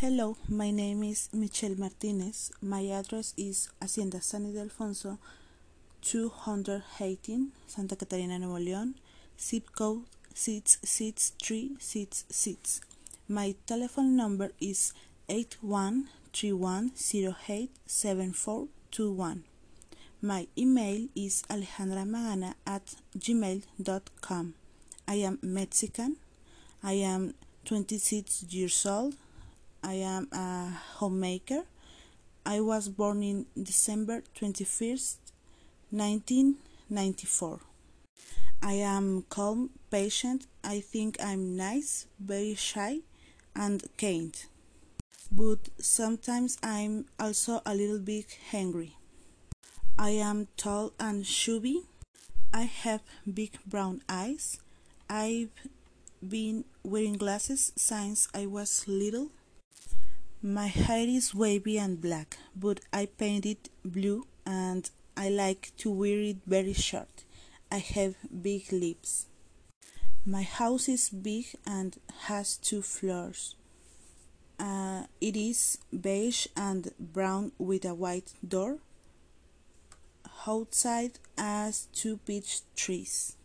Hello, my name is Michelle Martinez. My address is Hacienda San Ildefonso, 218, Santa Catarina, Nuevo León, zip code 66366. My telephone number is 8131087421. My email is alejandramagana at gmail.com. I am Mexican. I am 26 years old. I am a homemaker. I was born in December 21st, 1994. I am calm, patient. I think I'm nice, very shy, and kind. But sometimes I'm also a little bit hungry. I am tall and chubby. I have big brown eyes. I've been wearing glasses since I was little. My hair is wavy and black, but I paint it blue and I like to wear it very short. I have big lips. My house is big and has two floors. Uh, it is beige and brown with a white door. Outside has two peach trees.